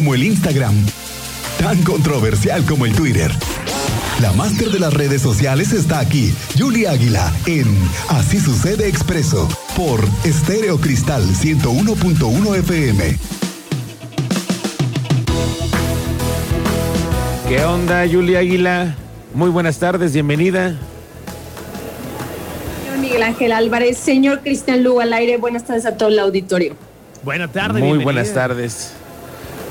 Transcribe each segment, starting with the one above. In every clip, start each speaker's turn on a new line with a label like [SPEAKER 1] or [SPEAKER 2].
[SPEAKER 1] como el Instagram, tan controversial como el Twitter. La máster de las redes sociales está aquí, Julia Águila, en Así sucede expreso, por Estéreo Cristal 101.1 FM.
[SPEAKER 2] ¿Qué onda, Julia Águila? Muy buenas tardes, bienvenida.
[SPEAKER 3] Señor Miguel Ángel Álvarez, señor Cristian Lugo al aire, buenas tardes a todo el auditorio.
[SPEAKER 4] Buenas tardes.
[SPEAKER 2] Muy
[SPEAKER 4] bienvenida.
[SPEAKER 2] buenas tardes.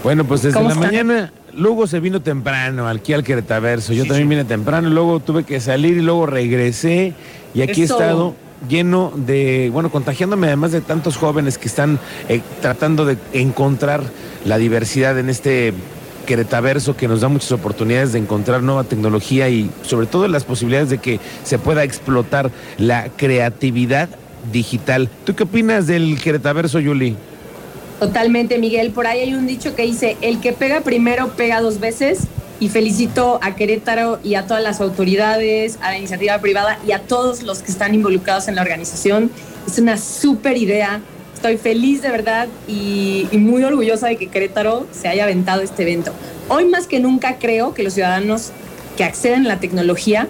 [SPEAKER 2] Bueno, pues desde
[SPEAKER 3] ¿Cómo
[SPEAKER 2] la
[SPEAKER 3] están?
[SPEAKER 2] mañana, Lugo se vino temprano aquí al Queretaverso. Yo también vine temprano, luego tuve que salir y luego regresé. Y aquí
[SPEAKER 3] Eso.
[SPEAKER 2] he estado lleno de, bueno, contagiándome además de tantos jóvenes que están eh, tratando de encontrar la diversidad en este Queretaverso que nos da muchas oportunidades de encontrar nueva tecnología y sobre todo las posibilidades de que se pueda explotar la creatividad digital. ¿Tú qué opinas del Queretaverso, Yuli?
[SPEAKER 3] Totalmente, Miguel. Por ahí hay un dicho que dice, el que pega primero pega dos veces. Y felicito a Querétaro y a todas las autoridades, a la iniciativa privada y a todos los que están involucrados en la organización. Es una súper idea. Estoy feliz de verdad y, y muy orgullosa de que Querétaro se haya aventado este evento. Hoy más que nunca creo que los ciudadanos que acceden a la tecnología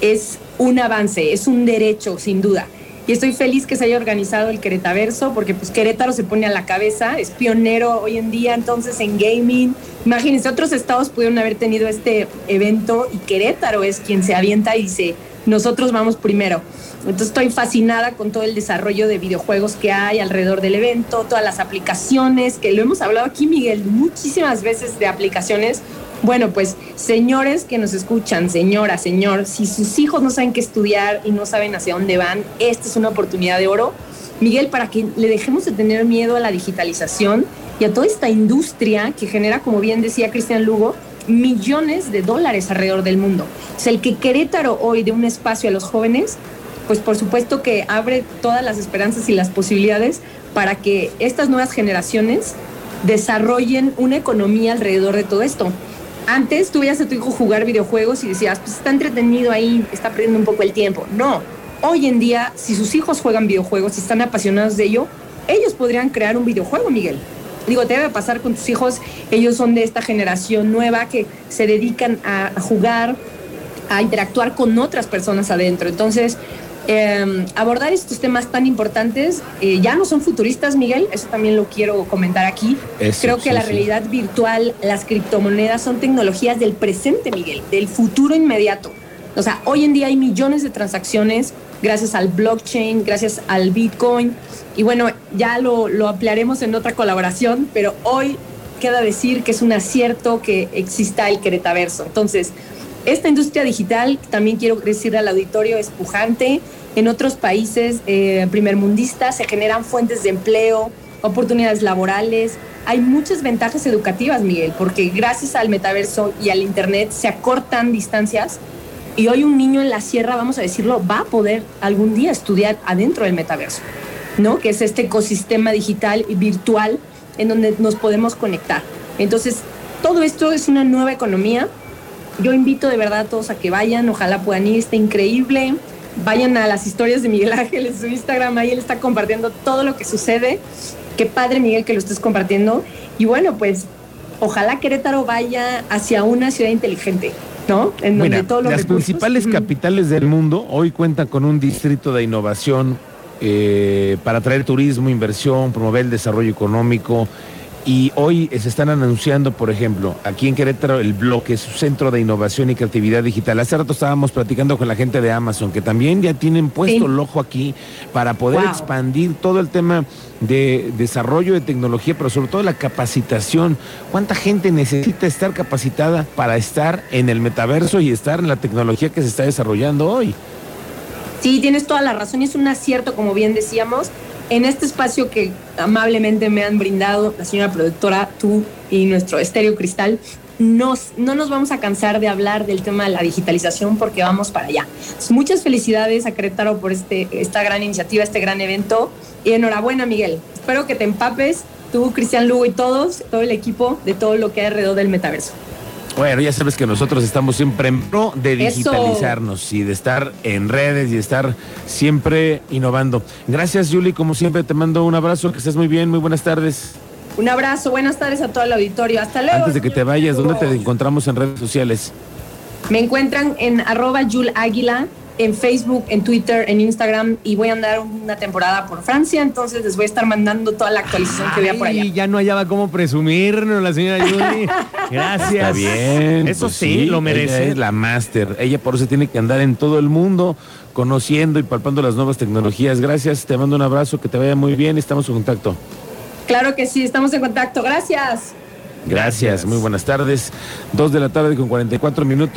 [SPEAKER 3] es un avance, es un derecho, sin duda. Y estoy feliz que se haya organizado el Queretaverso, porque pues Querétaro se pone a la cabeza, es pionero hoy en día entonces en gaming. Imagínense, otros estados pudieron haber tenido este evento y Querétaro es quien se avienta y dice, nosotros vamos primero. Entonces estoy fascinada con todo el desarrollo de videojuegos que hay alrededor del evento, todas las aplicaciones, que lo hemos hablado aquí, Miguel, muchísimas veces de aplicaciones. Bueno, pues señores que nos escuchan, señora, señor, si sus hijos no saben qué estudiar y no saben hacia dónde van, esta es una oportunidad de oro. Miguel, para que le dejemos de tener miedo a la digitalización y a toda esta industria que genera, como bien decía Cristian Lugo, millones de dólares alrededor del mundo. O sea, el que Querétaro hoy dé un espacio a los jóvenes, pues por supuesto que abre todas las esperanzas y las posibilidades para que estas nuevas generaciones desarrollen una economía alrededor de todo esto. Antes tú veías a tu hijo jugar videojuegos y decías, pues está entretenido ahí, está perdiendo un poco el tiempo. No, hoy en día, si sus hijos juegan videojuegos y están apasionados de ello, ellos podrían crear un videojuego, Miguel. Digo, te debe pasar con tus hijos, ellos son de esta generación nueva que se dedican a a jugar, a interactuar con otras personas adentro. Entonces, eh, abordar estos temas tan importantes eh, ya no son futuristas, Miguel, eso también lo quiero comentar aquí.
[SPEAKER 2] Eso,
[SPEAKER 3] Creo que
[SPEAKER 2] sí,
[SPEAKER 3] la
[SPEAKER 2] sí.
[SPEAKER 3] realidad virtual, las criptomonedas son tecnologías del presente, Miguel, del futuro inmediato. O sea, hoy en día hay millones de transacciones gracias al blockchain, gracias al Bitcoin. Y bueno, ya lo, lo ampliaremos en otra colaboración, pero hoy queda decir que es un acierto que exista el Queretaverso. Entonces, esta industria digital, también quiero decirle al auditorio, es pujante. En otros países eh, primermundistas se generan fuentes de empleo, oportunidades laborales. Hay muchas ventajas educativas, Miguel, porque gracias al metaverso y al Internet se acortan distancias y hoy un niño en la sierra, vamos a decirlo, va a poder algún día estudiar adentro del metaverso, ¿no? Que es este ecosistema digital y virtual en donde nos podemos conectar. Entonces, todo esto es una nueva economía. Yo invito de verdad a todos a que vayan, ojalá puedan ir, está increíble. Vayan a las historias de Miguel Ángel en su Instagram, ahí él está compartiendo todo lo que sucede. Qué padre, Miguel, que lo estés compartiendo. Y bueno, pues ojalá Querétaro vaya hacia una ciudad inteligente, ¿no? En donde
[SPEAKER 2] Mira,
[SPEAKER 3] todos los
[SPEAKER 2] las
[SPEAKER 3] recursos-
[SPEAKER 2] principales capitales del mundo hoy cuentan con un distrito de innovación eh, para atraer turismo, inversión, promover el desarrollo económico. Y hoy se están anunciando, por ejemplo, aquí en Querétaro, el bloque, su centro de innovación y creatividad digital. Hace rato estábamos platicando con la gente de Amazon, que también ya tienen puesto
[SPEAKER 3] Sí.
[SPEAKER 2] el ojo aquí para poder
[SPEAKER 3] Wow.
[SPEAKER 2] expandir todo el tema de desarrollo de tecnología, pero sobre todo la capacitación. ¿Cuánta gente necesita estar capacitada para estar en el metaverso y estar en la tecnología que se está desarrollando hoy?
[SPEAKER 3] Sí, tienes toda la razón y es un acierto, como bien decíamos, en este espacio que amablemente me han brindado la señora productora, tú y nuestro estéreo cristal. No nos vamos a cansar de hablar del tema de la digitalización porque vamos para allá. Muchas felicidades a Querétaro por este, esta gran iniciativa, este gran evento. Y enhorabuena, Miguel. Espero que te empapes, tú, Cristian Lugo y todos, todo el equipo, de todo lo que hay alrededor del metaverso.
[SPEAKER 2] Bueno, ya sabes que nosotros estamos siempre en pro de
[SPEAKER 3] Eso.
[SPEAKER 2] digitalizarnos y de estar en redes y de estar siempre innovando. Gracias, Yuli. Como siempre, te mando un abrazo, que estés muy bien. Muy buenas tardes.
[SPEAKER 3] Un abrazo, buenas tardes a todo el auditorio. Hasta luego.
[SPEAKER 2] Antes de que te vayas, ¿dónde te encontramos en redes sociales?
[SPEAKER 3] Me encuentran en arroba Yul Águila, en Facebook, en Twitter, en Instagram y voy a andar una temporada por Francia, entonces les voy a estar mandando toda la actualización que vea por allá.
[SPEAKER 4] Y ya no hallaba cómo presumirnos la señora Yuli. Gracias.
[SPEAKER 2] Está bien.
[SPEAKER 4] Eso
[SPEAKER 2] pues
[SPEAKER 4] sí, lo
[SPEAKER 2] ella
[SPEAKER 4] merece.
[SPEAKER 2] es la máster. Ella por eso tiene que andar en todo el mundo conociendo y palpando las nuevas tecnologías. Gracias, te mando un abrazo, que te vaya muy bien, estamos en contacto.
[SPEAKER 3] Claro que sí, estamos en contacto. Gracias.
[SPEAKER 2] Gracias, muy buenas tardes. Dos de la tarde con 44 minutos.